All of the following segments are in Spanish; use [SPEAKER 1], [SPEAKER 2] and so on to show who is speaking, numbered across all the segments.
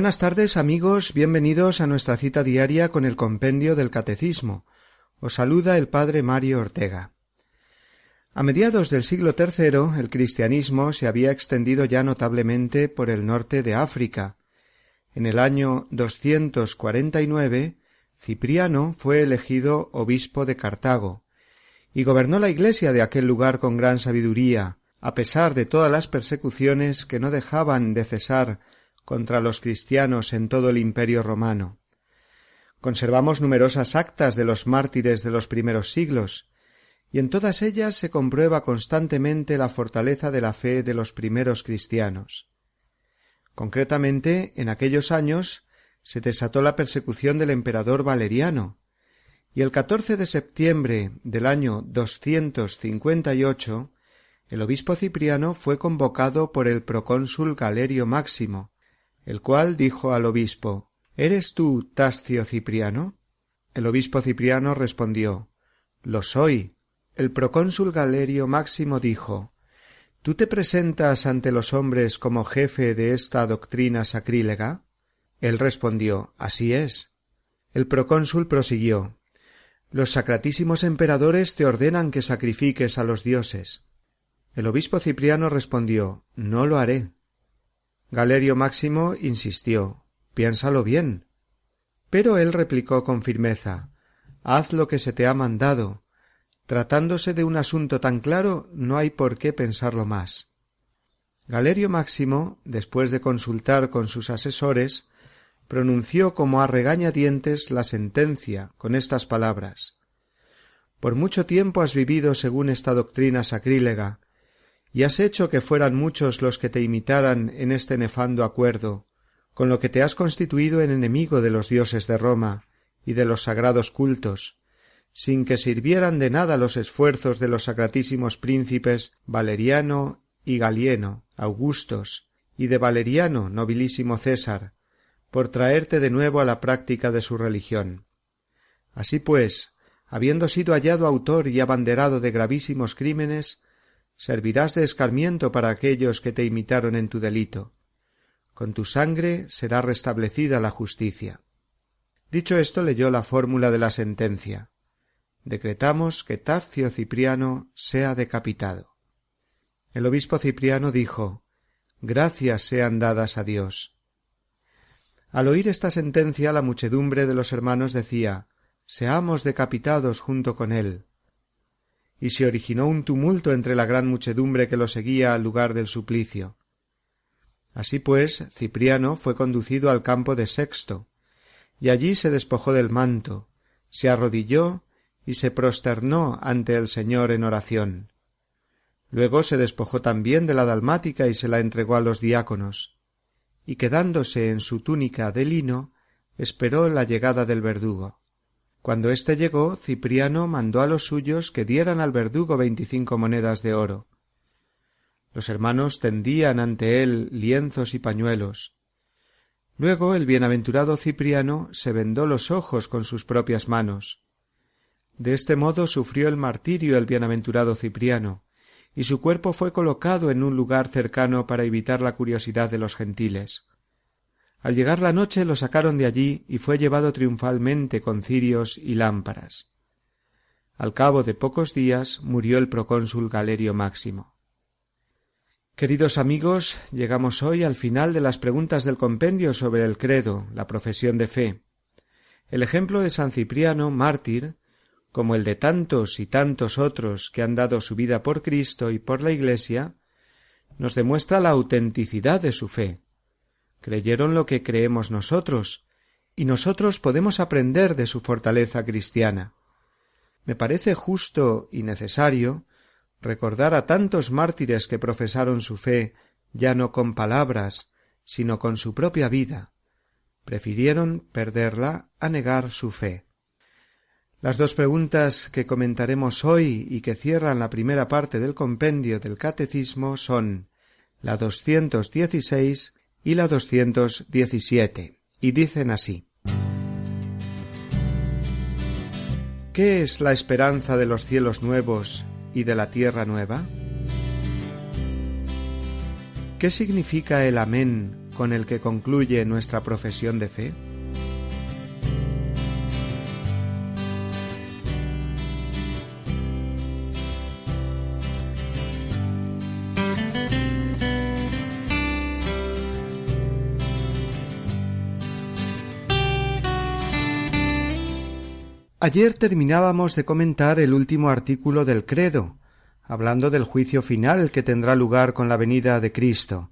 [SPEAKER 1] Buenas tardes amigos, bienvenidos a nuestra cita diaria con el compendio del Catecismo. Os saluda el Padre Mario Ortega. A mediados del siglo III el cristianismo se había extendido ya notablemente por el norte de África. En el año 249 Cipriano fue elegido obispo de Cartago y gobernó la iglesia de aquel lugar con gran sabiduría, a pesar de todas las persecuciones que no dejaban de cesar contra los cristianos en todo el imperio romano. Conservamos numerosas actas de los mártires de los primeros siglos, y en todas ellas se comprueba constantemente la fortaleza de la fe de los primeros cristianos. Concretamente, en aquellos años se desató la persecución del emperador Valeriano, y el 14 de septiembre del año 258 el obispo Cipriano fue convocado por el procónsul Galerio Máximo, el cual dijo al obispo ¿Eres tú Tascio Cipriano? El obispo Cipriano respondió Lo soy. El procónsul Galerio Máximo dijo ¿Tú te presentas ante los hombres como jefe de esta doctrina sacrílega? Él respondió Así es. El procónsul prosiguió Los sacratísimos emperadores te ordenan que sacrifiques a los dioses. El obispo Cipriano respondió No lo haré. Galerio Máximo insistió Piénsalo bien. Pero él replicó con firmeza Haz lo que se te ha mandado. Tratándose de un asunto tan claro, no hay por qué pensarlo más. Galerio Máximo, después de consultar con sus asesores, pronunció como a regañadientes la sentencia con estas palabras Por mucho tiempo has vivido según esta doctrina sacrílega, y has hecho que fueran muchos los que te imitaran en este nefando acuerdo, con lo que te has constituido en enemigo de los dioses de Roma y de los sagrados cultos, sin que sirvieran de nada los esfuerzos de los sacratísimos príncipes Valeriano y Galieno, Augustos, y de Valeriano, nobilísimo César, por traerte de nuevo a la práctica de su religión. Así pues, habiendo sido hallado autor y abanderado de gravísimos crímenes, servirás de escarmiento para aquellos que te imitaron en tu delito. Con tu sangre será restablecida la justicia. Dicho esto leyó la fórmula de la sentencia. Decretamos que Tarcio Cipriano sea decapitado. El obispo Cipriano dijo Gracias sean dadas a Dios. Al oír esta sentencia la muchedumbre de los hermanos decía Seamos decapitados junto con él y se originó un tumulto entre la gran muchedumbre que lo seguía al lugar del suplicio. Así pues, Cipriano fue conducido al campo de Sexto, y allí se despojó del manto, se arrodilló y se prosternó ante el Señor en oración. Luego se despojó también de la dalmática y se la entregó a los diáconos, y quedándose en su túnica de lino, esperó la llegada del verdugo. Cuando éste llegó, Cipriano mandó a los suyos que dieran al verdugo veinticinco monedas de oro. Los hermanos tendían ante él lienzos y pañuelos. Luego el bienaventurado Cipriano se vendó los ojos con sus propias manos. De este modo sufrió el martirio el bienaventurado Cipriano, y su cuerpo fue colocado en un lugar cercano para evitar la curiosidad de los gentiles. Al llegar la noche lo sacaron de allí y fue llevado triunfalmente con cirios y lámparas. Al cabo de pocos días murió el procónsul Galerio Máximo. Queridos amigos, llegamos hoy al final de las preguntas del compendio sobre el credo, la profesión de fe. El ejemplo de San Cipriano, mártir, como el de tantos y tantos otros que han dado su vida por Cristo y por la Iglesia, nos demuestra la autenticidad de su fe creyeron lo que creemos nosotros, y nosotros podemos aprender de su fortaleza cristiana. Me parece justo y necesario recordar a tantos mártires que profesaron su fe ya no con palabras, sino con su propia vida. Prefirieron perderla a negar su fe. Las dos preguntas que comentaremos hoy y que cierran la primera parte del compendio del Catecismo son la 216 y la 217, y dicen así. ¿Qué es la esperanza de los cielos nuevos y de la tierra nueva? ¿Qué significa el amén con el que concluye nuestra profesión de fe? Ayer terminábamos de comentar el último artículo del credo, hablando del juicio final que tendrá lugar con la venida de Cristo.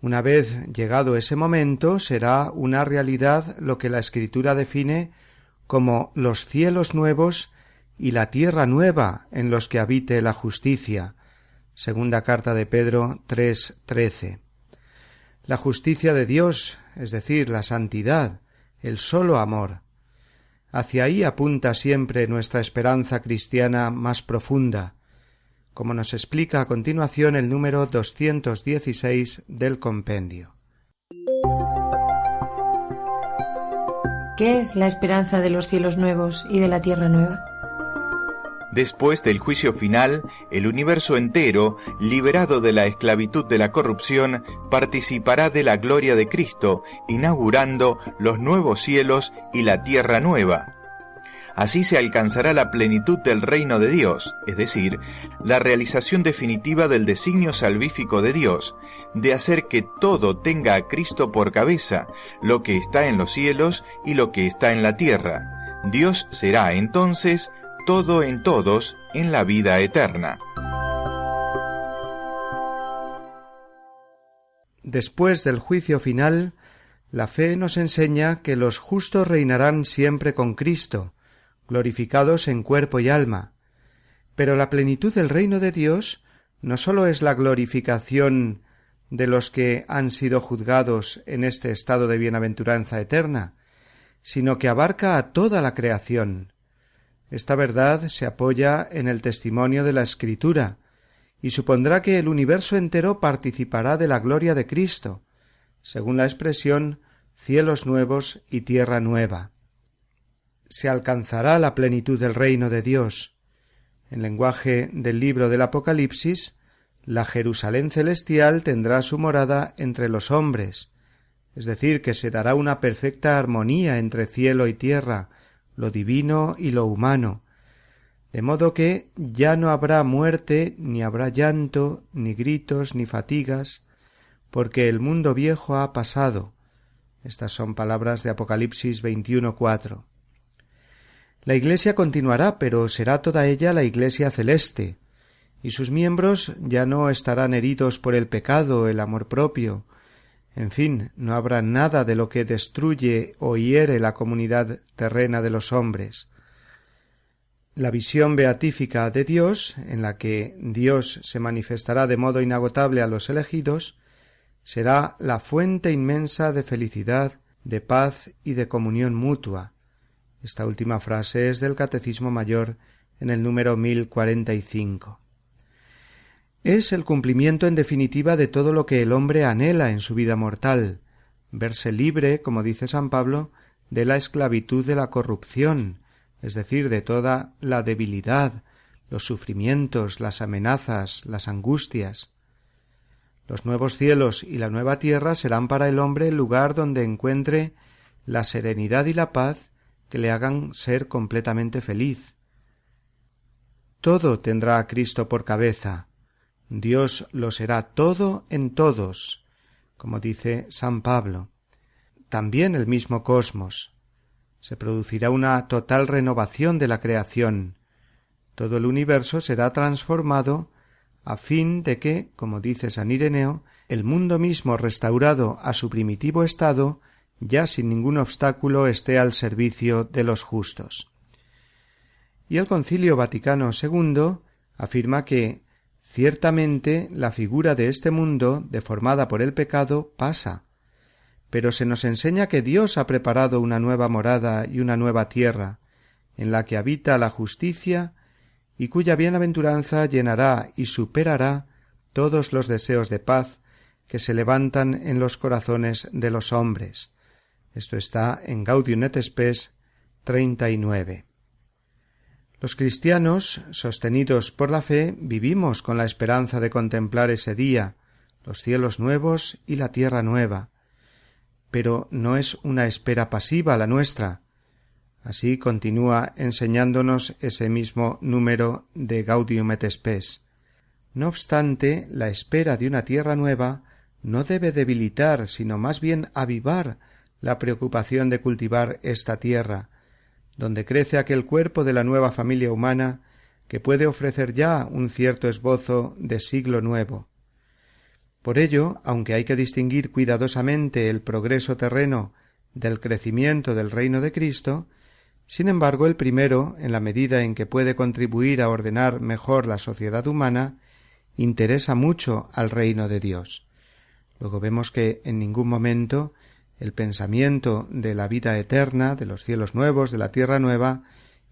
[SPEAKER 1] Una vez llegado ese momento, será una realidad lo que la Escritura define como los cielos nuevos y la tierra nueva en los que habite la justicia. Segunda carta de Pedro 3:13. La justicia de Dios, es decir, la santidad, el solo amor, Hacia ahí apunta siempre nuestra esperanza cristiana más profunda, como nos explica a continuación el número 216 del compendio.
[SPEAKER 2] ¿Qué es la esperanza de los cielos nuevos y de la tierra nueva?
[SPEAKER 3] Después del juicio final, el universo entero, liberado de la esclavitud de la corrupción, participará de la gloria de Cristo, inaugurando los nuevos cielos y la tierra nueva. Así se alcanzará la plenitud del reino de Dios, es decir, la realización definitiva del designio salvífico de Dios, de hacer que todo tenga a Cristo por cabeza, lo que está en los cielos y lo que está en la tierra. Dios será entonces todo en todos en la vida eterna.
[SPEAKER 1] Después del juicio final, la fe nos enseña que los justos reinarán siempre con Cristo, glorificados en cuerpo y alma. Pero la plenitud del reino de Dios no sólo es la glorificación de los que han sido juzgados en este estado de bienaventuranza eterna, sino que abarca a toda la creación. Esta verdad se apoya en el testimonio de la Escritura, y supondrá que el universo entero participará de la gloria de Cristo, según la expresión cielos nuevos y tierra nueva. Se alcanzará la plenitud del reino de Dios. En lenguaje del libro del Apocalipsis, la Jerusalén celestial tendrá su morada entre los hombres, es decir, que se dará una perfecta armonía entre cielo y tierra, lo divino y lo humano, de modo que ya no habrá muerte, ni habrá llanto, ni gritos, ni fatigas, porque el mundo viejo ha pasado. Estas son palabras de Apocalipsis 21.4. La Iglesia continuará, pero será toda ella la Iglesia celeste, y sus miembros ya no estarán heridos por el pecado, el amor propio, en fin, no habrá nada de lo que destruye o hiere la comunidad terrena de los hombres. La visión beatífica de Dios, en la que Dios se manifestará de modo inagotable a los elegidos, será la fuente inmensa de felicidad, de paz y de comunión mutua. Esta última frase es del Catecismo Mayor en el número 1045. Es el cumplimiento en definitiva de todo lo que el hombre anhela en su vida mortal, verse libre, como dice San Pablo, de la esclavitud de la corrupción, es decir, de toda la debilidad, los sufrimientos, las amenazas, las angustias. Los nuevos cielos y la nueva tierra serán para el hombre el lugar donde encuentre la serenidad y la paz que le hagan ser completamente feliz. Todo tendrá a Cristo por cabeza, Dios lo será todo en todos, como dice San Pablo. También el mismo cosmos. Se producirá una total renovación de la creación. Todo el universo será transformado a fin de que, como dice San Ireneo, el mundo mismo restaurado a su primitivo estado ya sin ningún obstáculo esté al servicio de los justos. Y el Concilio Vaticano II afirma que Ciertamente la figura de este mundo, deformada por el pecado, pasa, pero se nos enseña que Dios ha preparado una nueva morada y una nueva tierra, en la que habita la justicia y cuya bienaventuranza llenará y superará todos los deseos de paz que se levantan en los corazones de los hombres. Esto está en Gaudium et Spes 39. Los cristianos, sostenidos por la fe, vivimos con la esperanza de contemplar ese día, los cielos nuevos y la tierra nueva. Pero no es una espera pasiva la nuestra. Así continúa enseñándonos ese mismo número de Gaudium et Spes. No obstante, la espera de una tierra nueva no debe debilitar, sino más bien avivar la preocupación de cultivar esta tierra, donde crece aquel cuerpo de la nueva familia humana que puede ofrecer ya un cierto esbozo de siglo nuevo. Por ello, aunque hay que distinguir cuidadosamente el progreso terreno del crecimiento del reino de Cristo, sin embargo el primero, en la medida en que puede contribuir a ordenar mejor la sociedad humana, interesa mucho al reino de Dios. Luego vemos que en ningún momento el pensamiento de la vida eterna, de los cielos nuevos, de la tierra nueva,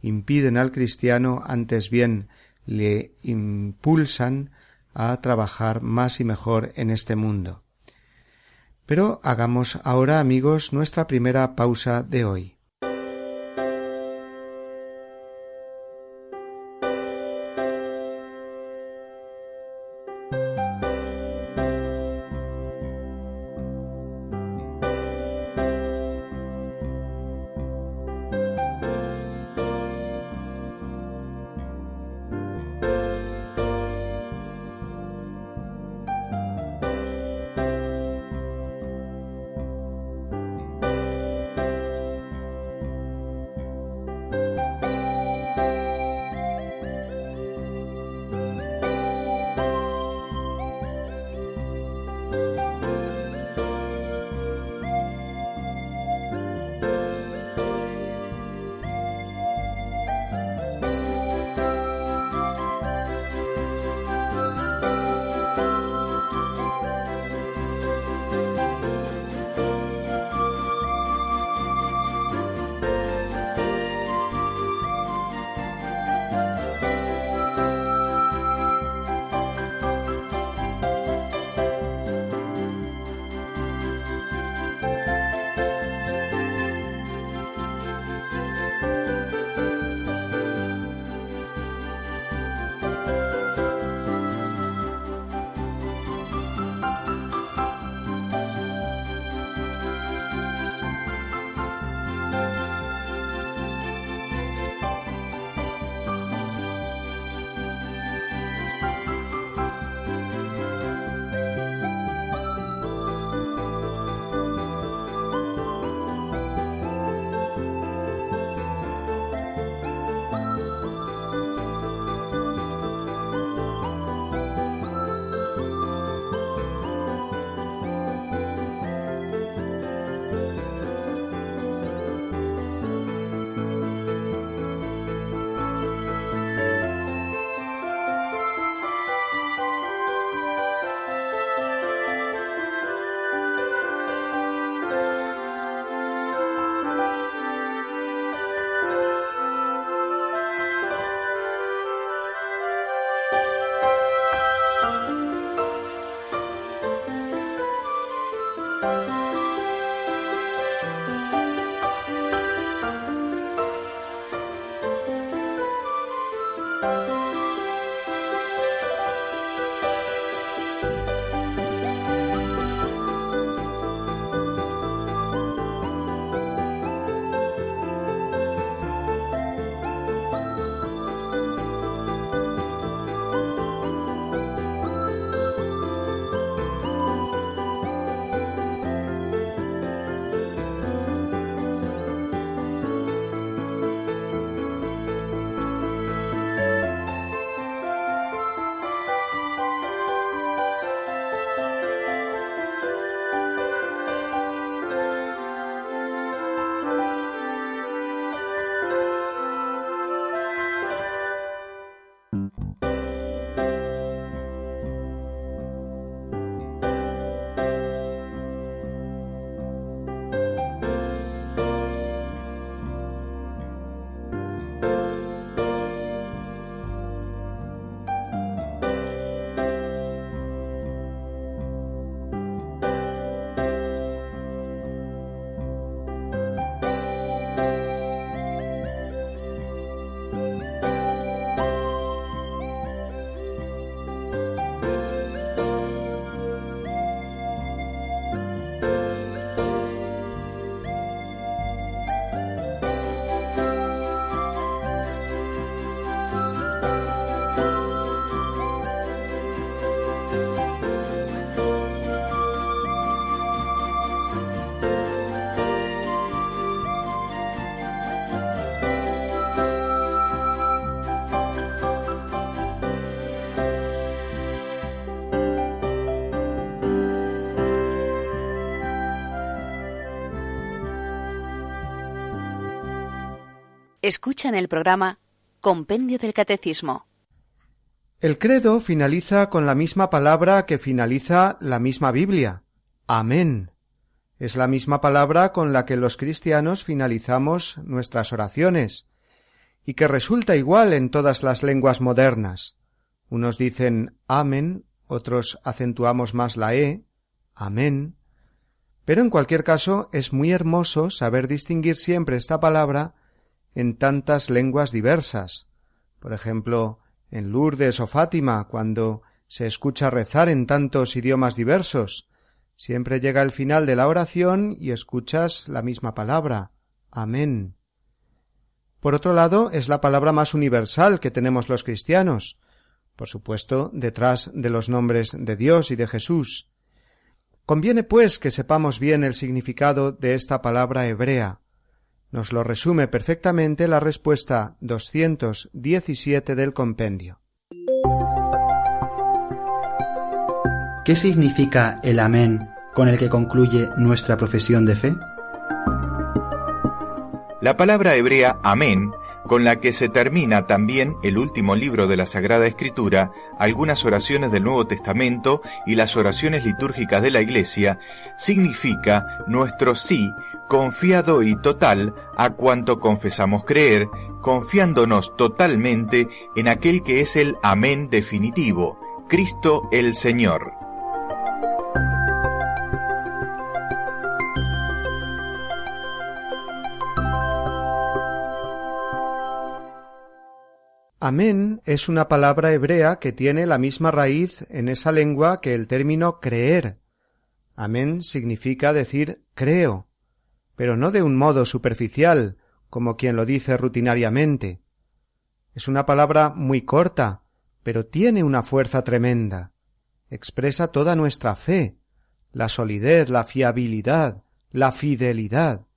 [SPEAKER 1] impiden al cristiano, antes bien le impulsan a trabajar más y mejor en este mundo. Pero hagamos ahora, amigos, nuestra primera pausa de hoy.
[SPEAKER 4] Música Escuchan el programa Compendio del Catecismo.
[SPEAKER 1] El credo finaliza con la misma palabra que finaliza la misma Biblia. Amén. Es la misma palabra con la que los cristianos finalizamos nuestras oraciones, y que resulta igual en todas las lenguas modernas. Unos dicen Amén, otros acentuamos más la E, Amén. Pero en cualquier caso es muy hermoso saber distinguir siempre esta palabra en tantas lenguas diversas. Por ejemplo, en Lourdes o Fátima, cuando se escucha rezar en tantos idiomas diversos, siempre llega el final de la oración y escuchas la misma palabra. Amén. Por otro lado, es la palabra más universal que tenemos los cristianos, por supuesto, detrás de los nombres de Dios y de Jesús. Conviene, pues, que sepamos bien el significado de esta palabra hebrea, nos lo resume perfectamente la respuesta 217 del compendio.
[SPEAKER 2] ¿Qué significa el amén con el que concluye nuestra profesión de fe?
[SPEAKER 3] La palabra hebrea amén, con la que se termina también el último libro de la Sagrada Escritura, algunas oraciones del Nuevo Testamento y las oraciones litúrgicas de la Iglesia, significa nuestro sí confiado y total a cuanto confesamos creer, confiándonos totalmente en aquel que es el amén definitivo, Cristo el Señor.
[SPEAKER 1] Amén es una palabra hebrea que tiene la misma raíz en esa lengua que el término creer. Amén significa decir creo, pero no de un modo superficial, como quien lo dice rutinariamente. Es una palabra muy corta, pero tiene una fuerza tremenda. Expresa toda nuestra fe, la solidez, la fiabilidad, la fidelidad.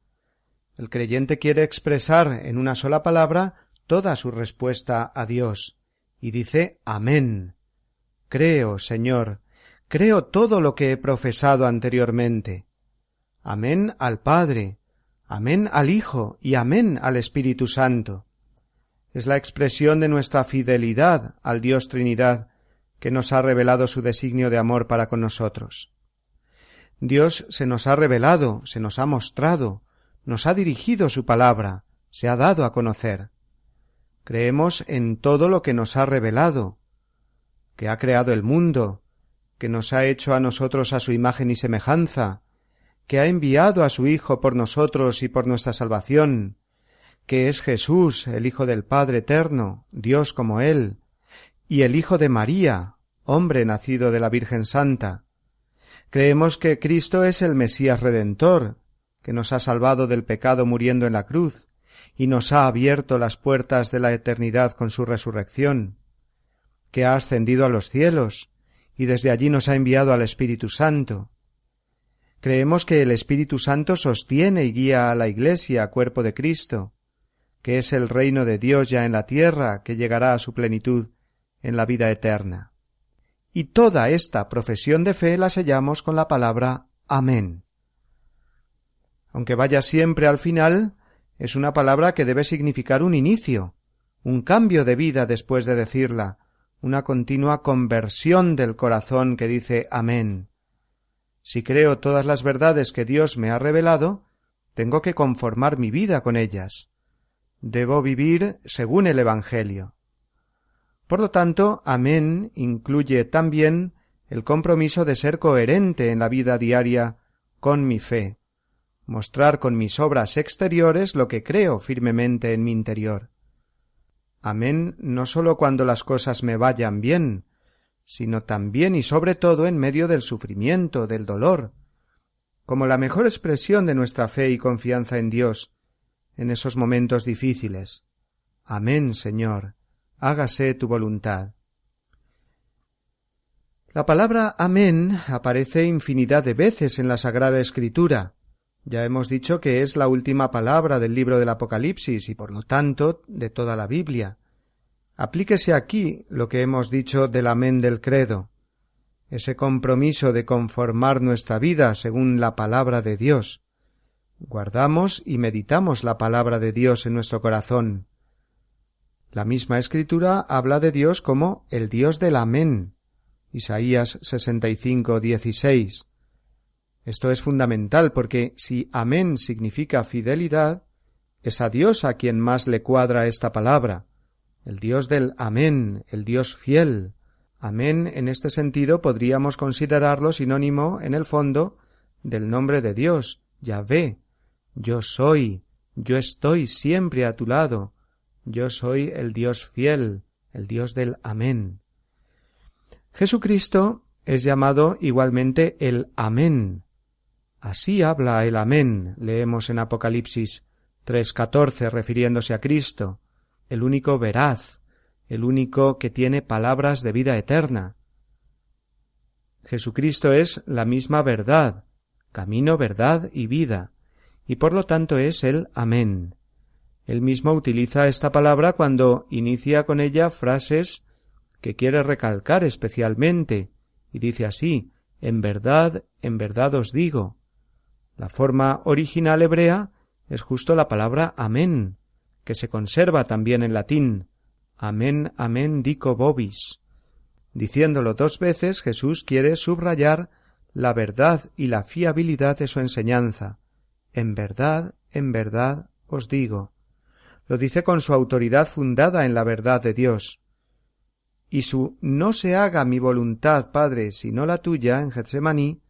[SPEAKER 1] El creyente quiere expresar en una sola palabra toda su respuesta a Dios, y dice Amén. Creo, Señor, creo todo lo que he profesado anteriormente. Amén al Padre, Amén al Hijo y Amén al Espíritu Santo. Es la expresión de nuestra fidelidad al Dios Trinidad, que nos ha revelado su designio de amor para con nosotros. Dios se nos ha revelado, se nos ha mostrado, nos ha dirigido su palabra, se ha dado a conocer. Creemos en todo lo que nos ha revelado, que ha creado el mundo, que nos ha hecho a nosotros a su imagen y semejanza, que ha enviado a su Hijo por nosotros y por nuestra salvación, que es Jesús, el Hijo del Padre Eterno, Dios como Él, y el Hijo de María, hombre nacido de la Virgen Santa. Creemos que Cristo es el Mesías Redentor, que nos ha salvado del pecado muriendo en la cruz, y nos ha abierto las puertas de la eternidad con su resurrección, que ha ascendido a los cielos, y desde allí nos ha enviado al Espíritu Santo, Creemos que el Espíritu Santo sostiene y guía a la Iglesia, cuerpo de Cristo, que es el reino de Dios ya en la tierra, que llegará a su plenitud en la vida eterna. Y toda esta profesión de fe la sellamos con la palabra Amén. Aunque vaya siempre al final, es una palabra que debe significar un inicio, un cambio de vida después de decirla, una continua conversión del corazón que dice Amén. Si creo todas las verdades que Dios me ha revelado, tengo que conformar mi vida con ellas. Debo vivir según el Evangelio. Por lo tanto, amén incluye también el compromiso de ser coherente en la vida diaria con mi fe, mostrar con mis obras exteriores lo que creo firmemente en mi interior. Amén no sólo cuando las cosas me vayan bien, sino también y sobre todo en medio del sufrimiento, del dolor, como la mejor expresión de nuestra fe y confianza en Dios, en esos momentos difíciles. Amén, Señor, hágase tu voluntad. La palabra amén aparece infinidad de veces en la Sagrada Escritura. Ya hemos dicho que es la última palabra del libro del Apocalipsis y por lo tanto de toda la Biblia. Aplíquese aquí lo que hemos dicho del amén del credo, ese compromiso de conformar nuestra vida según la palabra de Dios. Guardamos y meditamos la palabra de Dios en nuestro corazón. La misma escritura habla de Dios como el Dios del amén. Isaías 65, 16. Esto es fundamental porque si amén significa fidelidad, es a Dios a quien más le cuadra esta palabra el Dios del Amén, el Dios fiel. Amén en este sentido podríamos considerarlo sinónimo, en el fondo, del nombre de Dios, Yahvé. Yo soy, yo estoy siempre a tu lado. Yo soy el Dios fiel, el Dios del Amén. Jesucristo es llamado igualmente el Amén. Así habla el Amén, leemos en Apocalipsis 3.14 refiriéndose a Cristo el único veraz, el único que tiene palabras de vida eterna. Jesucristo es la misma verdad, camino, verdad y vida, y por lo tanto es el Amén. Él mismo utiliza esta palabra cuando inicia con ella frases que quiere recalcar especialmente, y dice así En verdad, en verdad os digo. La forma original hebrea es justo la palabra Amén, que se conserva también en latín Amén, amén, dico vobis. Diciéndolo dos veces, Jesús quiere subrayar la verdad y la fiabilidad de su enseñanza. En verdad, en verdad os digo. Lo dice con su autoridad fundada en la verdad de Dios. Y su no se haga mi voluntad, Padre, sino la tuya en Getsemaní,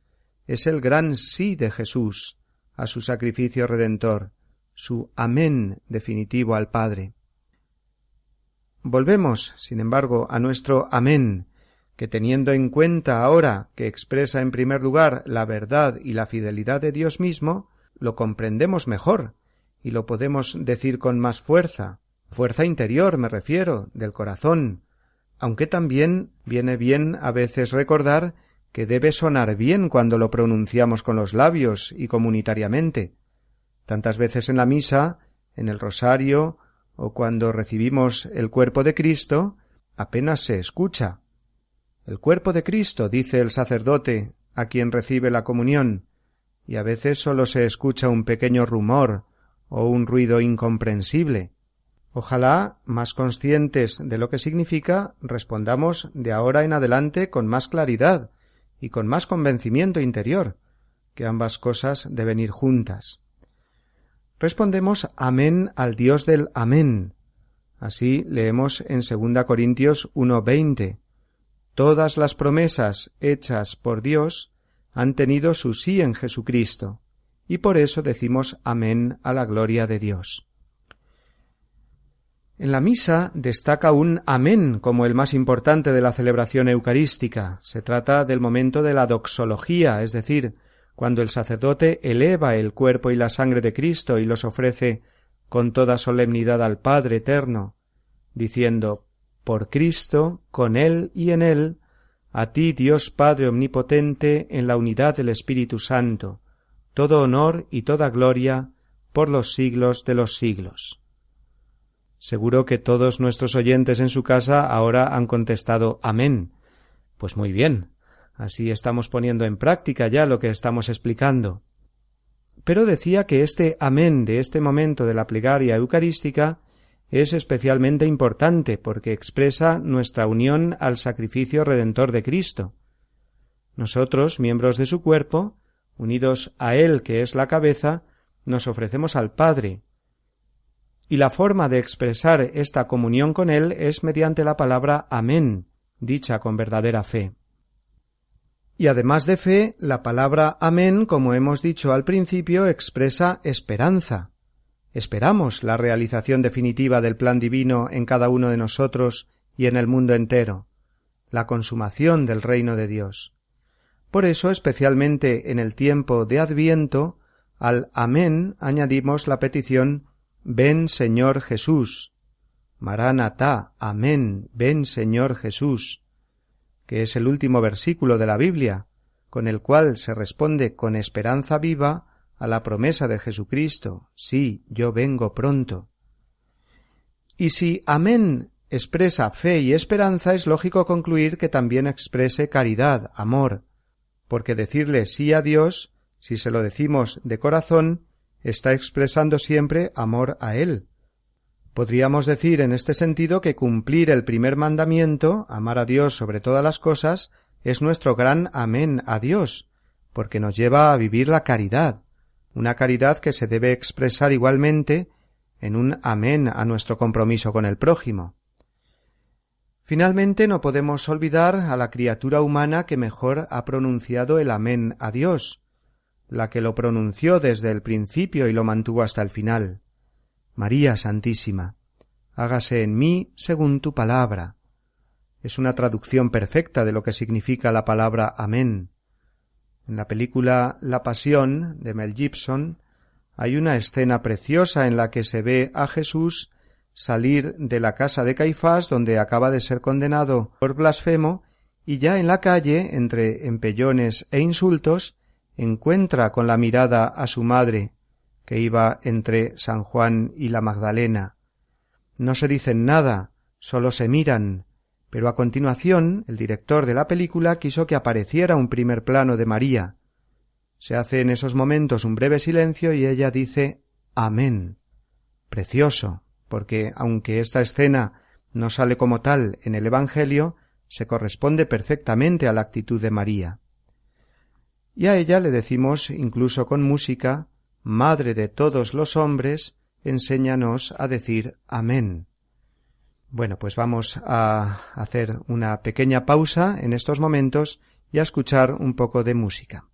[SPEAKER 1] es el gran sí de Jesús a su sacrificio redentor su amén definitivo al Padre. Volvemos, sin embargo, a nuestro amén, que teniendo en cuenta ahora que expresa en primer lugar la verdad y la fidelidad de Dios mismo, lo comprendemos mejor y lo podemos decir con más fuerza, fuerza interior me refiero, del corazón, aunque también viene bien a veces recordar que debe sonar bien cuando lo pronunciamos con los labios y comunitariamente, tantas veces en la misa, en el rosario o cuando recibimos el cuerpo de Cristo, apenas se escucha. El cuerpo de Cristo, dice el sacerdote, a quien recibe la comunión, y a veces sólo se escucha un pequeño rumor o un ruido incomprensible. Ojalá, más conscientes de lo que significa, respondamos de ahora en adelante con más claridad y con más convencimiento interior, que ambas cosas deben ir juntas respondemos Amén al Dios del Amén. Así leemos en 2 Corintios 1.20. Todas las promesas hechas por Dios han tenido su sí en Jesucristo, y por eso decimos Amén a la gloria de Dios. En la misa destaca un Amén como el más importante de la celebración eucarística. Se trata del momento de la doxología, es decir, cuando el sacerdote eleva el cuerpo y la sangre de Cristo y los ofrece con toda solemnidad al Padre eterno, diciendo Por Cristo, con Él y en Él, a ti Dios Padre Omnipotente, en la unidad del Espíritu Santo, todo honor y toda gloria por los siglos de los siglos. Seguro que todos nuestros oyentes en su casa ahora han contestado Amén. Pues muy bien. Así estamos poniendo en práctica ya lo que estamos explicando. Pero decía que este amén de este momento de la plegaria eucarística es especialmente importante porque expresa nuestra unión al sacrificio redentor de Cristo. Nosotros, miembros de su cuerpo, unidos a Él que es la cabeza, nos ofrecemos al Padre. Y la forma de expresar esta comunión con Él es mediante la palabra Amén, dicha con verdadera fe. Y además de fe, la palabra amén, como hemos dicho al principio, expresa esperanza. Esperamos la realización definitiva del plan divino en cada uno de nosotros y en el mundo entero, la consumación del reino de Dios. Por eso, especialmente en el tiempo de Adviento, al amén añadimos la petición Ven Señor Jesús. Maranatá, amén, ven Señor Jesús que es el último versículo de la Biblia, con el cual se responde con esperanza viva a la promesa de Jesucristo, sí, yo vengo pronto. Y si amén expresa fe y esperanza, es lógico concluir que también exprese caridad, amor, porque decirle sí a Dios, si se lo decimos de corazón, está expresando siempre amor a Él, Podríamos decir en este sentido que cumplir el primer mandamiento, amar a Dios sobre todas las cosas, es nuestro gran amén a Dios, porque nos lleva a vivir la caridad, una caridad que se debe expresar igualmente en un amén a nuestro compromiso con el prójimo. Finalmente, no podemos olvidar a la criatura humana que mejor ha pronunciado el amén a Dios, la que lo pronunció desde el principio y lo mantuvo hasta el final. María Santísima, hágase en mí según tu palabra. Es una traducción perfecta de lo que significa la palabra amén. En la película La Pasión de Mel Gibson hay una escena preciosa en la que se ve a Jesús salir de la casa de Caifás, donde acaba de ser condenado por blasfemo, y ya en la calle, entre empellones e insultos, encuentra con la mirada a su madre, que iba entre San Juan y la Magdalena. No se dicen nada, sólo se miran, pero a continuación el director de la película quiso que apareciera un primer plano de María. Se hace en esos momentos un breve silencio y ella dice Amén. Precioso, porque aunque esta escena no sale como tal en el Evangelio, se corresponde perfectamente a la actitud de María. Y a ella le decimos, incluso con música, Madre de todos los hombres, enséñanos a decir Amén. Bueno, pues vamos a hacer una pequeña pausa en estos momentos y a escuchar un poco de música.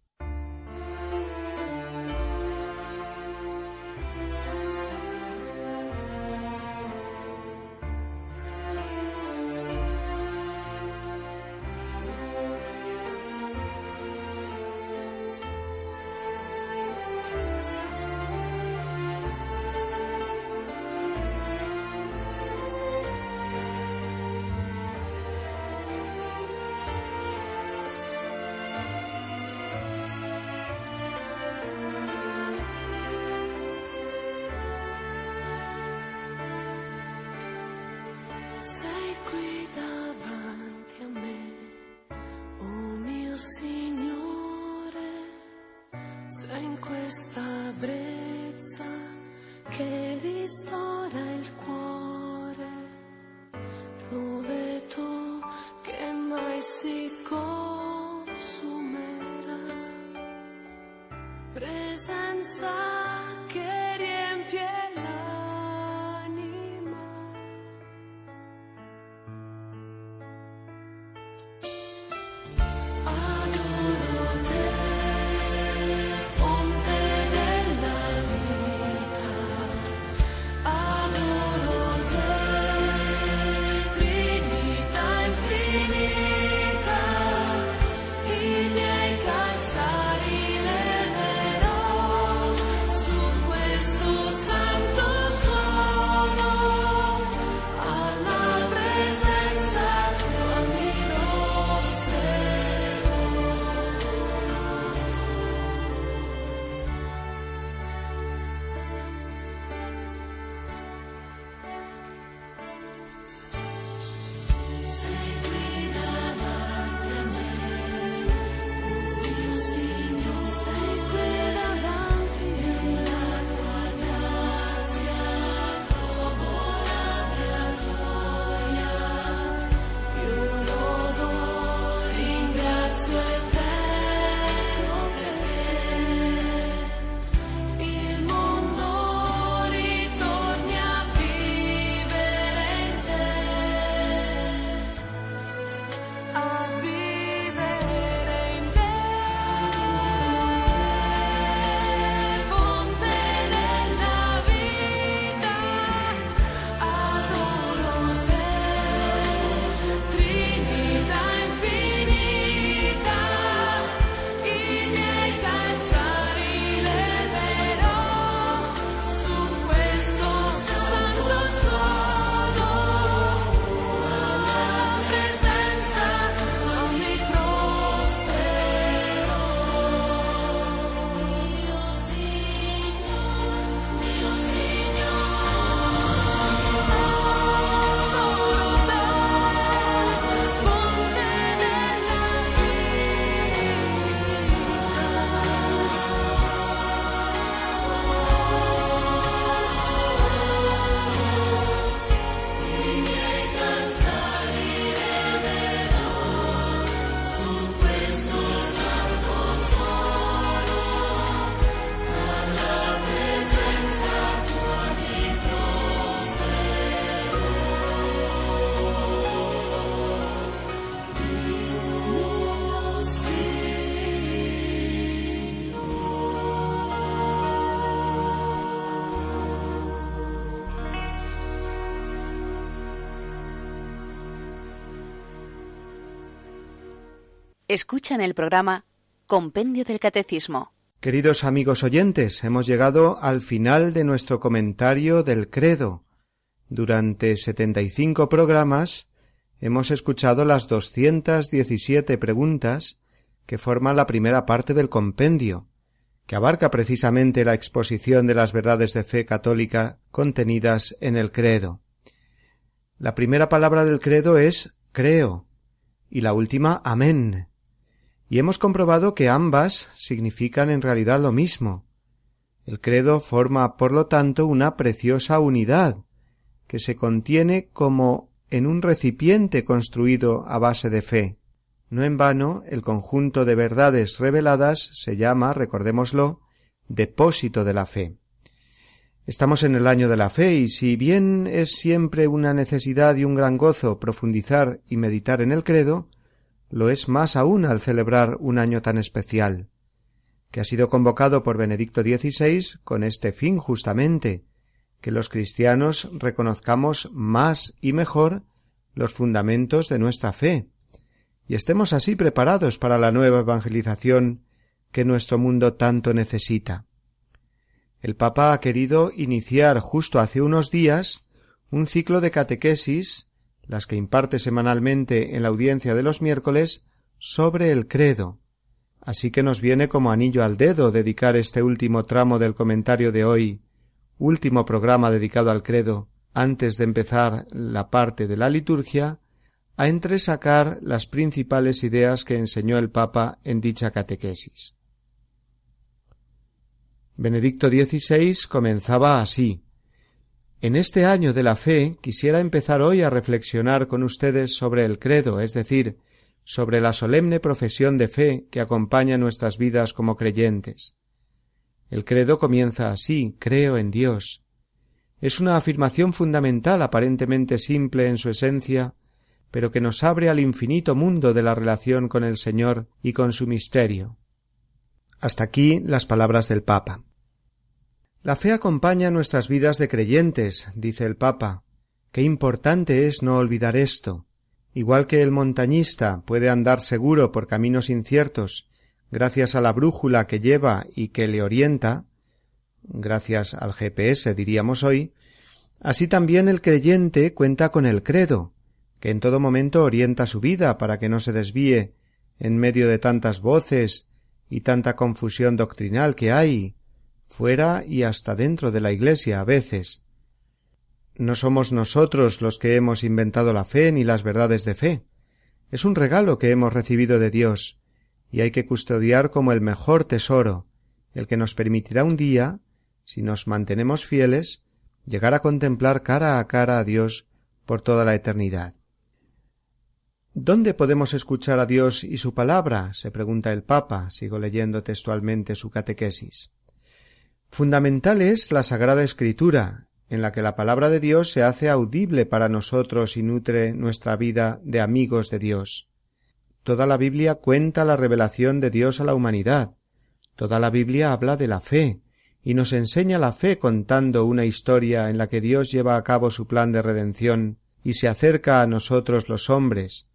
[SPEAKER 5] Escuchan el programa Compendio del Catecismo.
[SPEAKER 1] Queridos amigos oyentes, hemos llegado al final de nuestro comentario del credo. Durante setenta y cinco programas hemos escuchado las doscientas diecisiete preguntas que forman la primera parte del compendio, que abarca precisamente la exposición de las verdades de fe católica contenidas en el credo. La primera palabra del credo es creo y la última amén y hemos comprobado que ambas significan en realidad lo mismo. El credo forma, por lo tanto, una preciosa unidad, que se contiene como en un recipiente construido a base de fe. No en vano, el conjunto de verdades reveladas se llama, recordémoslo, depósito de la fe. Estamos en el año de la fe y si bien es siempre una necesidad y un gran gozo profundizar y meditar en el credo, lo es más aún al celebrar un año tan especial, que ha sido convocado por Benedicto XVI con este fin justamente, que los cristianos reconozcamos más y mejor los fundamentos de nuestra fe, y estemos así preparados para la nueva evangelización que nuestro mundo tanto necesita. El Papa ha querido iniciar justo hace unos días un ciclo de catequesis las que imparte semanalmente en la audiencia de los miércoles, sobre el credo. Así que nos viene como anillo al dedo dedicar este último tramo del comentario de hoy, último programa dedicado al credo, antes de empezar la parte de la liturgia, a entresacar las principales ideas que enseñó el Papa en dicha catequesis. Benedicto XVI comenzaba así en este año de la fe quisiera empezar hoy a reflexionar con ustedes sobre el credo, es decir, sobre la solemne profesión de fe que acompaña nuestras vidas como creyentes. El credo comienza así creo en Dios. Es una afirmación fundamental aparentemente simple en su esencia, pero que nos abre al infinito mundo de la relación con el Señor y con su misterio. Hasta aquí las palabras del Papa. La fe acompaña nuestras vidas de creyentes, dice el Papa. Qué importante es no olvidar esto. Igual que el montañista puede andar seguro por caminos inciertos, gracias a la brújula que lleva y que le orienta, gracias al GPS diríamos hoy, así también el creyente cuenta con el credo, que en todo momento orienta su vida para que no se desvíe en medio de tantas voces y tanta confusión doctrinal que hay, fuera y hasta dentro de la Iglesia a veces. No somos nosotros los que hemos inventado la fe ni las verdades de fe. Es un regalo que hemos recibido de Dios, y hay que custodiar como el mejor tesoro, el que nos permitirá un día, si nos mantenemos fieles, llegar a contemplar cara a cara a Dios por toda la eternidad. ¿Dónde podemos escuchar a Dios y su palabra? se pregunta el Papa, sigo leyendo textualmente su catequesis. Fundamental es la Sagrada Escritura, en la que la palabra de Dios se hace audible para nosotros y nutre nuestra vida de amigos de Dios. Toda la Biblia cuenta la revelación de Dios a la humanidad. Toda la Biblia habla de la fe, y nos enseña la fe contando una historia en la que Dios lleva a cabo su plan de redención y se acerca a nosotros los hombres,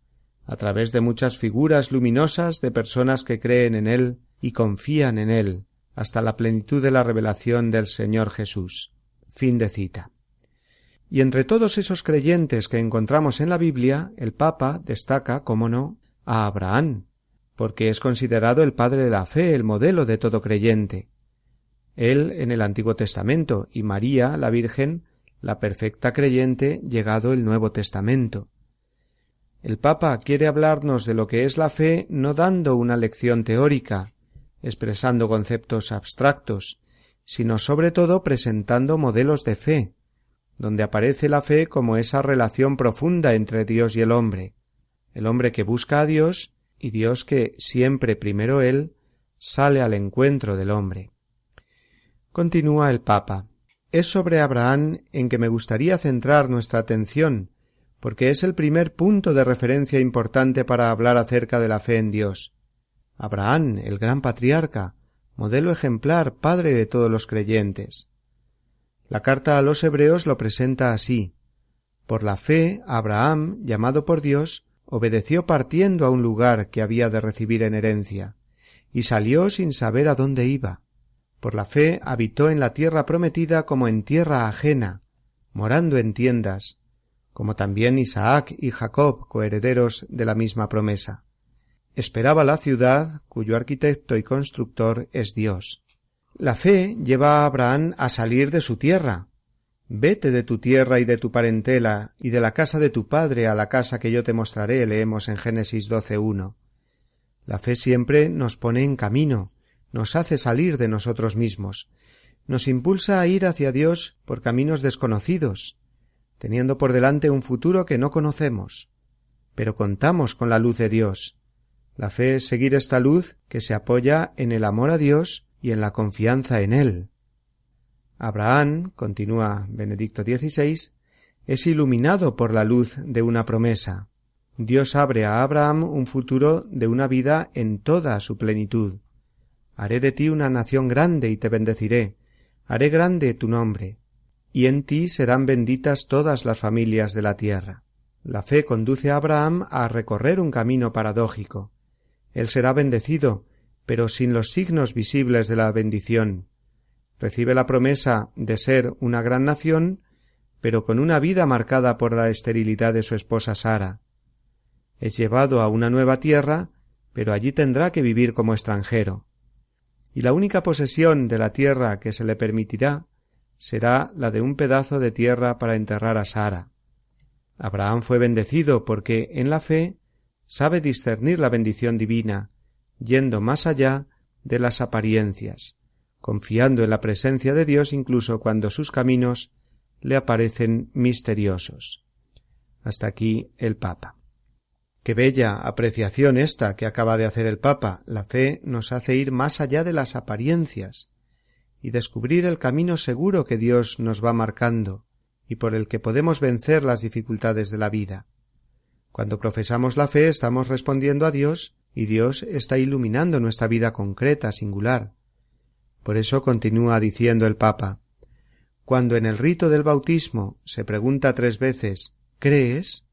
[SPEAKER 1] a través de muchas figuras luminosas de personas que creen en Él y confían en Él, hasta la plenitud de la revelación del Señor Jesús. Fin de cita. Y entre todos esos creyentes que encontramos en la Biblia, el Papa destaca, como no, a Abraham, porque es considerado el padre de la fe, el modelo de todo creyente. Él en el Antiguo Testamento y María, la Virgen, la perfecta creyente, llegado el Nuevo Testamento. El Papa quiere hablarnos de lo que es la fe no dando una lección teórica, expresando conceptos abstractos, sino sobre todo presentando modelos de fe, donde aparece la fe como esa relación profunda entre Dios y el hombre, el hombre que busca a Dios y Dios que, siempre primero él, sale al encuentro del hombre. Continúa el Papa. Es sobre Abraham en que me gustaría centrar nuestra atención, porque es el primer punto de referencia importante para hablar acerca de la fe en Dios. Abraham, el gran patriarca, modelo ejemplar, padre de todos los creyentes. La carta a los hebreos lo presenta así. Por la fe, Abraham, llamado por Dios, obedeció partiendo a un lugar que había de recibir en herencia, y salió sin saber a dónde iba. Por la fe habitó en la tierra prometida como en tierra ajena, morando en tiendas, como también Isaac y Jacob, coherederos de la misma promesa esperaba la ciudad cuyo arquitecto y constructor es Dios. La fe lleva a Abraham a salir de su tierra. Vete de tu tierra y de tu parentela y de la casa de tu padre a la casa que yo te mostraré, leemos en Génesis 12.1. La fe siempre nos pone en camino, nos hace salir de nosotros mismos, nos impulsa a ir hacia Dios por caminos desconocidos, teniendo por delante un futuro que no conocemos. Pero contamos con la luz de Dios, la fe es seguir esta luz que se apoya en el amor a Dios y en la confianza en Él. Abraham, continúa Benedicto XVI, es iluminado por la luz de una promesa. Dios abre a Abraham un futuro de una vida en toda su plenitud. Haré de ti una nación grande y te bendeciré. Haré grande tu nombre. Y en ti serán benditas todas las familias de la tierra. La fe conduce a Abraham a recorrer un camino paradójico. Él será bendecido, pero sin los signos visibles de la bendición. Recibe la promesa de ser una gran nación, pero con una vida marcada por la esterilidad de su esposa Sara. Es llevado a una nueva tierra, pero allí tendrá que vivir como extranjero. Y la única posesión de la tierra que se le permitirá será la de un pedazo de tierra para enterrar a Sara. Abraham fue bendecido porque en la fe sabe discernir la bendición divina, yendo más allá de las apariencias, confiando en la presencia de Dios incluso cuando sus caminos le aparecen misteriosos. Hasta aquí el Papa. Qué bella apreciación esta que acaba de hacer el Papa. La fe nos hace ir más allá de las apariencias y descubrir el camino seguro que Dios nos va marcando y por el que podemos vencer las dificultades de la vida. Cuando profesamos la fe estamos respondiendo a Dios y Dios está iluminando nuestra vida concreta, singular. Por eso continúa diciendo el Papa Cuando en el rito del bautismo se pregunta tres veces ¿Crees?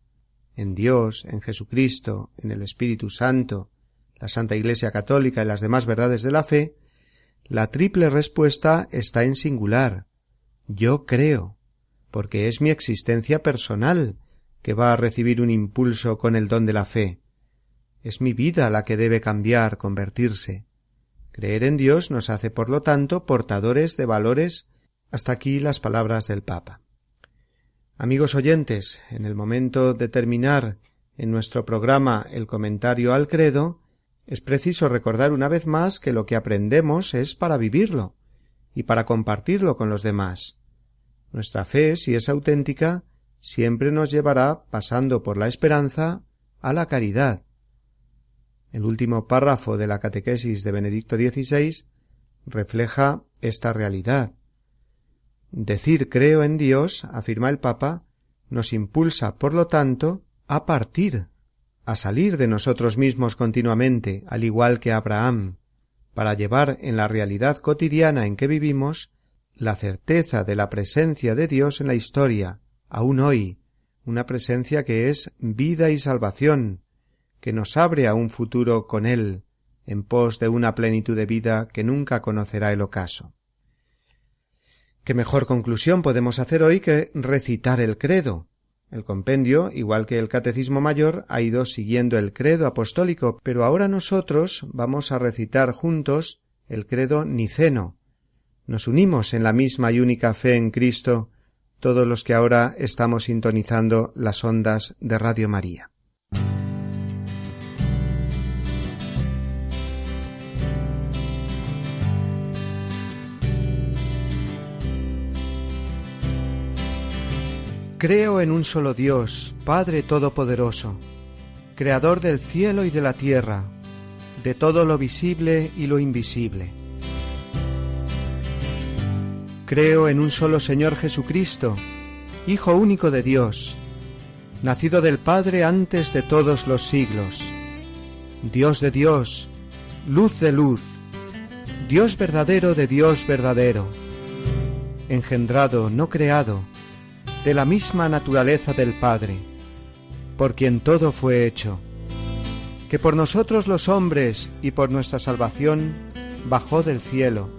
[SPEAKER 1] en Dios, en Jesucristo, en el Espíritu Santo, la Santa Iglesia Católica y las demás verdades de la fe, la triple respuesta está en singular. Yo creo, porque es mi existencia personal que va a recibir un impulso con el don de la fe. Es mi vida la que debe cambiar, convertirse. Creer en Dios nos hace, por lo tanto, portadores de valores. Hasta aquí las palabras del Papa. Amigos oyentes, en el momento de terminar en nuestro programa el comentario al credo, es preciso recordar una vez más que lo que aprendemos es para vivirlo y para compartirlo con los demás. Nuestra fe, si es auténtica, siempre nos llevará, pasando por la esperanza, a la caridad. El último párrafo de la catequesis de Benedicto XVI refleja esta realidad. Decir creo en Dios, afirma el Papa, nos impulsa, por lo tanto, a partir, a salir de nosotros mismos continuamente, al igual que Abraham, para llevar en la realidad cotidiana en que vivimos la certeza de la presencia de Dios en la historia, aún hoy, una presencia que es vida y salvación, que nos abre a un futuro con Él, en pos de una plenitud de vida que nunca conocerá el ocaso. ¿Qué mejor conclusión podemos hacer hoy que recitar el credo? El compendio, igual que el Catecismo Mayor, ha ido siguiendo el credo apostólico, pero ahora nosotros vamos a recitar juntos el credo niceno. Nos unimos en la misma y única fe en Cristo, todos los que ahora estamos sintonizando las ondas de Radio María. Creo en un solo Dios, Padre Todopoderoso, Creador del cielo y de la tierra, de todo lo visible y lo invisible Creo en un solo Señor Jesucristo, Hijo único de Dios, nacido del Padre antes de todos los siglos, Dios de Dios, luz de luz, Dios verdadero de Dios verdadero, engendrado, no creado, de la misma naturaleza del Padre, por quien todo fue hecho, que por nosotros los hombres y por nuestra salvación bajó del cielo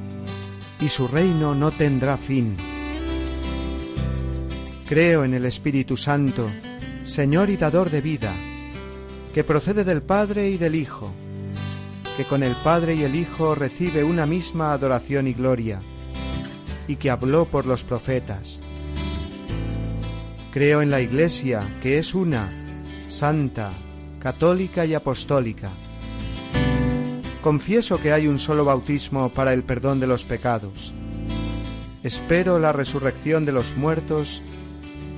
[SPEAKER 1] y su reino no tendrá fin. Creo en el Espíritu Santo, Señor y Dador de vida, que procede del Padre y del Hijo, que con el Padre y el Hijo recibe una misma adoración y gloria, y que habló por los profetas. Creo en la Iglesia, que es una, santa, católica y apostólica Confieso que hay un solo bautismo para el perdón de los pecados. Espero la resurrección de los muertos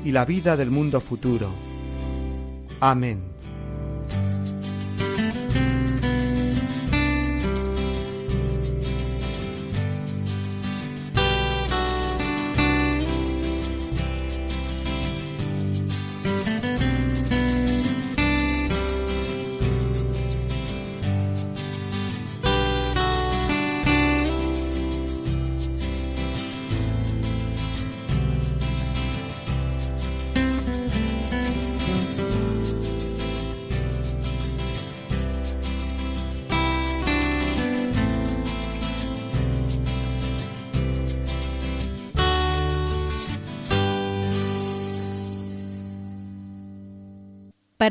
[SPEAKER 1] y la vida del mundo futuro. Amén.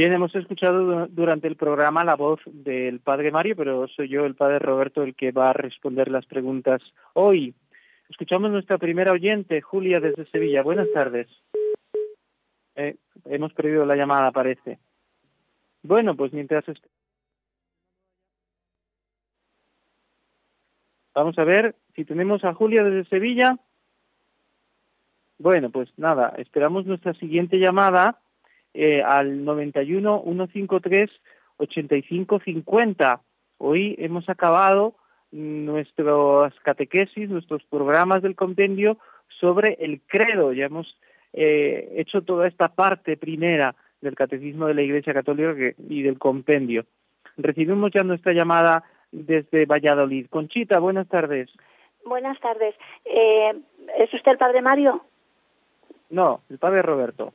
[SPEAKER 1] Bien, hemos escuchado durante el programa la voz del padre Mario, pero soy yo, el padre Roberto, el que va a responder las preguntas hoy. Escuchamos nuestra primera oyente, Julia, desde Sevilla. Buenas tardes. Eh, hemos perdido la llamada, parece. Bueno, pues mientras... Vamos a ver si tenemos a Julia desde Sevilla. Bueno, pues nada, esperamos nuestra siguiente llamada eh, al 91 153 50 Hoy hemos acabado nuestras catequesis, nuestros programas del compendio sobre el credo. Ya hemos eh, hecho toda esta parte primera del catecismo de la Iglesia Católica y del compendio. Recibimos ya nuestra llamada desde Valladolid. Conchita, buenas tardes.
[SPEAKER 6] Buenas tardes. Eh, ¿Es usted el padre Mario?
[SPEAKER 1] No, el padre Roberto.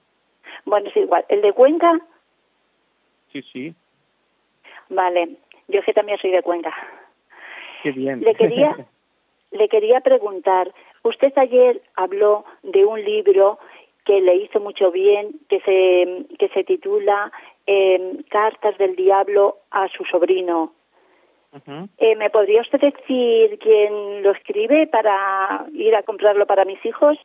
[SPEAKER 6] Bueno, es igual. ¿El de Cuenca?
[SPEAKER 1] Sí, sí.
[SPEAKER 6] Vale, yo que también soy de Cuenca.
[SPEAKER 1] Qué bien.
[SPEAKER 6] Le quería, le quería preguntar, usted ayer habló de un libro que le hizo mucho bien, que se, que se titula em, Cartas del Diablo a su sobrino. Eh, ¿Me podría usted decir quién lo escribe para ir a comprarlo para mis hijos?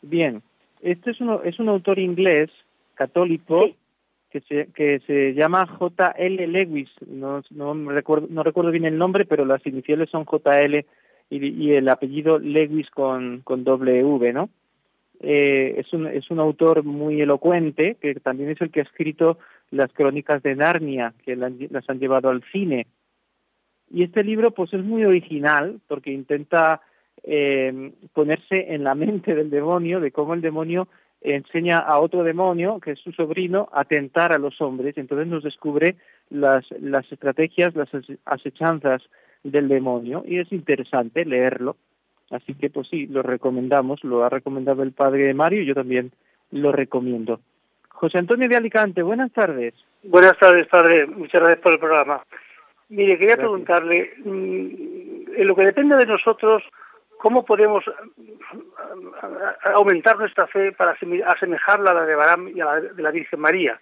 [SPEAKER 1] Bien, este es, es un autor inglés católico que, se, que se llama J.L. Lewis. No, no, recuerdo, no recuerdo bien el nombre, pero las iniciales son J.L. Y, y, el apellido Lewis con, con doble V, ¿no? Eh, es, un, es un autor muy elocuente, que también es el que ha escrito las crónicas de Narnia, que las han llevado al cine. Y este libro pues es muy original, porque intenta eh, ponerse en la mente del demonio, de cómo el demonio enseña a otro demonio, que es su sobrino, a tentar a los hombres. Entonces nos descubre las, las estrategias, las acechanzas del demonio y es interesante leerlo. Así que pues sí, lo recomendamos, lo ha recomendado el padre de Mario y yo también lo recomiendo. José Antonio de Alicante, buenas tardes.
[SPEAKER 7] Buenas tardes, padre. Muchas gracias por el programa. Mire, quería preguntarle, mm, en lo que depende de nosotros, ¿Cómo podemos eh, eh, aumentar nuestra fe para asemejarla a la de Barán y a la de la Virgen María?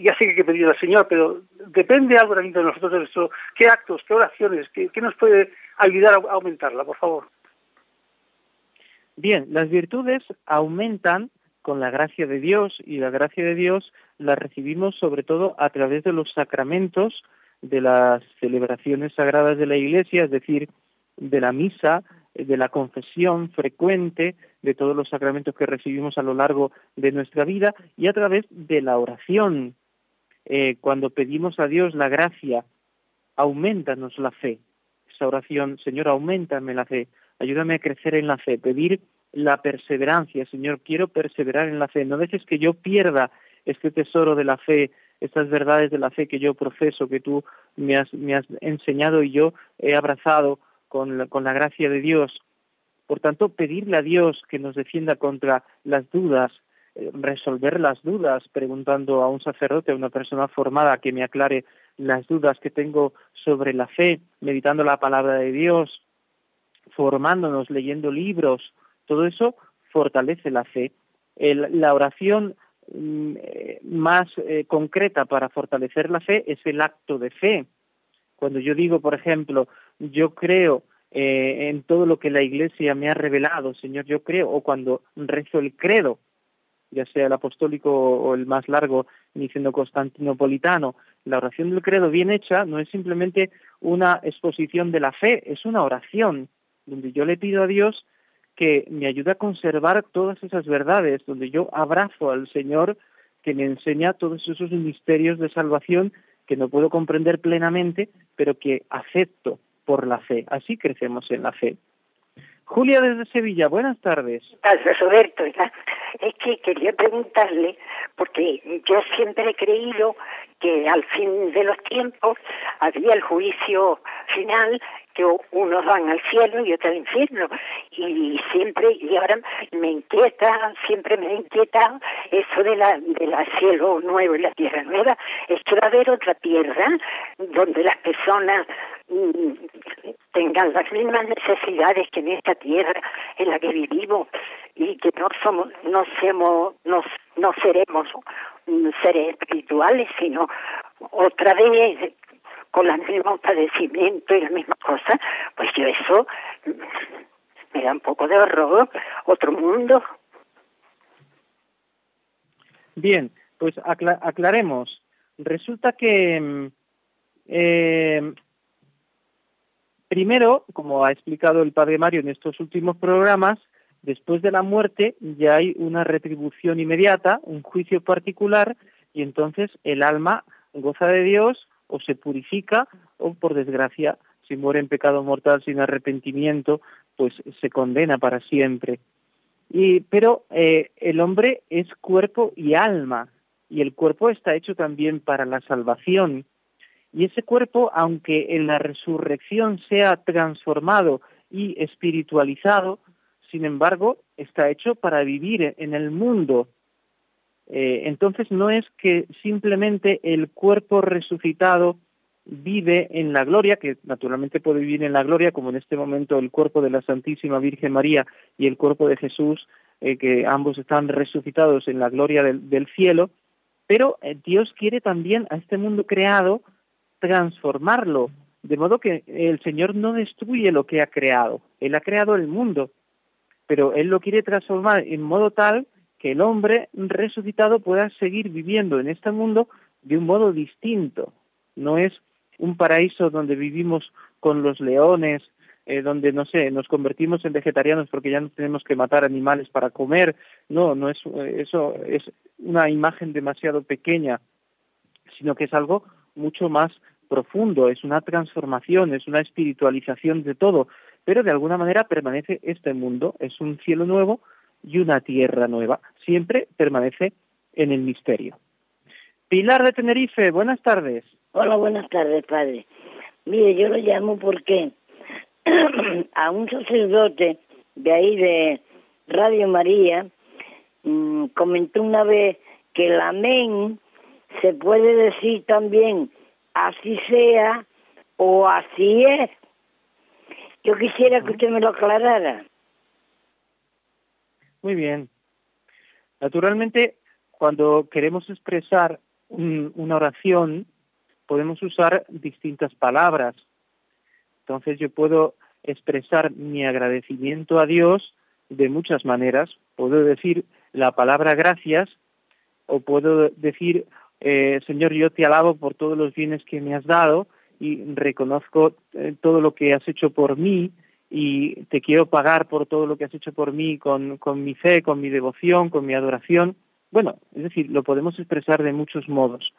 [SPEAKER 7] Ya sé que hay que pedir al Señor, pero depende algo también de nosotros, de nuestro, qué actos, qué oraciones, qué nos puede ayudar a aumentarla, por favor.
[SPEAKER 1] Bien, las virtudes aumentan con la gracia de Dios y la gracia de Dios la recibimos sobre todo a través de los sacramentos, de las celebraciones sagradas de la Iglesia, es decir, de la misa, de la confesión frecuente, de todos los sacramentos que recibimos a lo largo de nuestra vida y a través de la oración. Eh, cuando pedimos a Dios la gracia, aumentanos la fe. Esa oración, Señor, aumentame la fe, ayúdame a crecer en la fe, pedir la perseverancia, Señor, quiero perseverar en la fe, no dejes que yo pierda este tesoro de la fe, estas verdades de la fe que yo profeso, que tú me has enseñado y yo he abrazado con la, gracia de Dios. Por tanto, pedirle a Dios que nos defienda contra las dudas, eh, resolver las dudas preguntando a un sacerdote, a una persona formada que me aclare las dudas que tengo sobre la fe, meditando la palabra de Dios, formándonos, leyendo libros, todo eso fortalece la fe. la oración mm, eh, más eh, concreta para fortalecer la fe es el acto de fe. Cuando yo digo, por ejemplo, yo creo eh, en todo lo que la Iglesia me ha revelado, Señor, yo creo, o cuando rezo el credo, ya sea el apostólico o el más largo, diciendo constantinopolitano, la oración del credo bien hecha no es simplemente una exposición de la fe, es una oración donde yo le pido a Dios que me ayude a conservar todas esas verdades, donde yo abrazo al Señor que me enseña todos esos misterios de salvación que no puedo comprender plenamente, pero que acepto por la fe. Así crecemos en la fe. Julia desde Sevilla, buenas tardes.
[SPEAKER 8] Roberto, es que quería preguntarle, porque yo siempre he creído que al fin de los tiempos había el juicio final que unos van al cielo y otros al infierno. Y siempre, y ahora me inquieta, siempre me inquieta eso de la, de la cielo nuevo y la tierra nueva. Es que va a haber otra tierra donde las personas mm, tengan las mismas necesidades que en esta tierra en la que vivimos y que no somos, no seamos, no seremos mm, seres espirituales, sino otra vez con los mismos padecimiento y la misma cosa, pues yo eso me da un poco de horror, otro mundo.
[SPEAKER 1] Bien, pues aclaremos. Resulta que mm, eh, primero, como ha explicado el padre Mario en estos últimos programas, después de la muerte ya hay una retribución inmediata, un juicio particular, y entonces el alma goza de Dios, o se purifica o, por desgracia, si muere en pecado mortal sin arrepentimiento, pues se condena para siempre. Y, pero eh, el hombre es cuerpo y alma, y el cuerpo está hecho también para la salvación. Y ese cuerpo, aunque en la resurrección sea transformado y espiritualizado, sin embargo, está hecho para vivir en el mundo, eh, entonces no es que simplemente el cuerpo resucitado vive en la gloria, que naturalmente puede vivir en la gloria, como en este momento el cuerpo de la Santísima Virgen María y el cuerpo de Jesús, eh, que ambos están resucitados en la gloria del, cielo, pero eh, Dios quiere también a este mundo creado transformarlo, de modo que el Señor no destruye lo que ha creado, Él ha creado el mundo, pero Él lo quiere transformar en modo tal el hombre resucitado pueda seguir viviendo en este mundo de un modo distinto. No es un paraíso donde vivimos con los leones, eh, donde, no sé, nos convertimos en vegetarianos porque ya no tenemos que matar animales para comer. No, no es, eh, eso es una imagen demasiado pequeña, sino que es algo mucho más profundo, es una transformación, es una espiritualización de todo, pero de alguna manera permanece este mundo, es un cielo nuevo y una tierra nueva. Siempre permanece en el misterio. Pilar de Tenerife, buenas tardes.
[SPEAKER 9] Hola, buenas tardes, padre. Mire, yo lo llamo porque a un sacerdote de ahí de Radio María mm, comentó una vez que el amén se puede decir también así sea o así es. Yo quisiera que usted me lo aclarara.
[SPEAKER 1] Muy bien. Naturalmente, cuando queremos expresar una oración, podemos usar distintas palabras. Entonces yo puedo expresar mi agradecimiento a Dios de muchas maneras. Puedo decir la palabra gracias o puedo decir, eh, Señor, yo te alabo por todos los bienes que me has dado y reconozco eh, todo lo que has hecho por mí y te quiero pagar por todo lo que has hecho por mí con, con mi fe, con mi devoción, con mi adoración. Bueno, es decir, lo podemos expresar de muchos modos.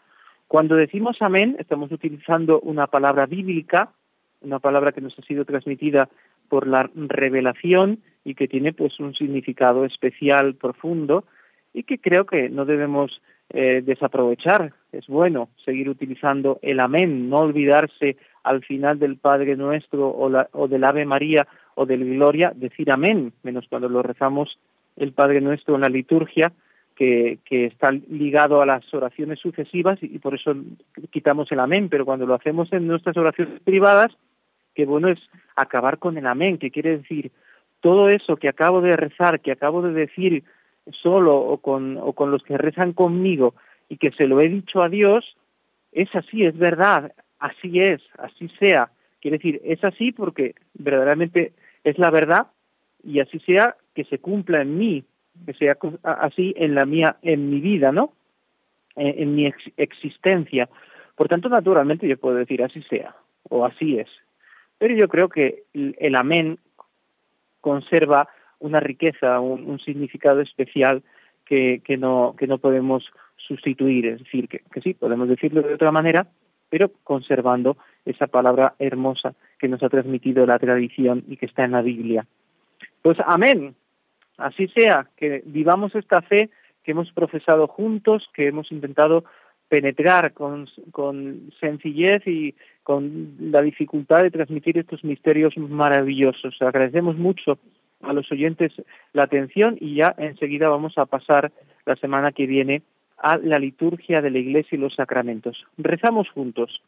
[SPEAKER 1] Cuando decimos amén, estamos utilizando una palabra bíblica, una palabra que nos ha sido transmitida por la revelación y que tiene pues un significado especial, profundo, y que creo que no debemos eh, desaprovechar. Es bueno seguir utilizando el amén, no olvidarse al final del Padre Nuestro o, la, del Ave María o del Gloria, decir amén, menos cuando lo rezamos el Padre Nuestro en la liturgia, que, está ligado a las oraciones sucesivas y, por eso quitamos el amén, pero cuando lo hacemos en nuestras oraciones privadas, que bueno es acabar con el amén, que quiere decir todo eso que acabo de rezar, que acabo de decir solo o con, o con los que rezan conmigo y que se lo he dicho a Dios, es así, es verdad, así es, así sea. Quiere decir, es así porque verdaderamente es la verdad y así sea que se cumpla en mí, que sea así en la mía, en mi vida, ¿no? En, mi existencia. Por tanto, naturalmente yo puedo decir así sea o así es. Pero yo creo que el, amén conserva una riqueza, un, un significado especial que, que, no, que no podemos sustituir. Es decir, que sí, podemos decirlo de otra manera, pero conservando esa palabra hermosa que nos ha transmitido la tradición y que está en la Biblia. Pues amén. Así sea, que vivamos esta fe que hemos profesado juntos, que hemos intentado penetrar con, con sencillez y con la dificultad de transmitir estos misterios maravillosos. Agradecemos mucho a los oyentes la atención y ya enseguida vamos a pasar la semana que viene a la liturgia de la Iglesia y los sacramentos. Rezamos juntos.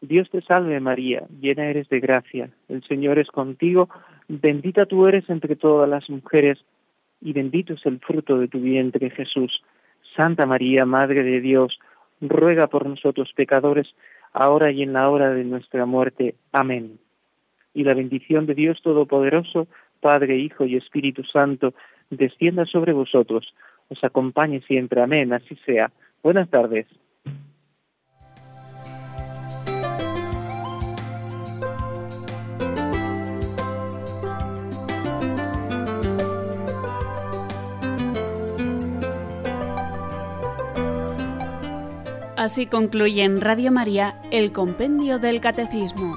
[SPEAKER 1] Dios te salve María, llena eres de gracia, el Señor es contigo, bendita tú eres entre todas las mujeres, y bendito es el fruto de tu vientre Jesús. Santa María, Madre de Dios, ruega por nosotros pecadores, ahora y en la hora de nuestra muerte. Amén. Y la bendición de Dios Todopoderoso, Padre, Hijo y Espíritu Santo, descienda sobre vosotros os acompañe siempre. Amén, así sea. Buenas tardes.
[SPEAKER 10] Así concluye en Radio María el Compendio del Catecismo.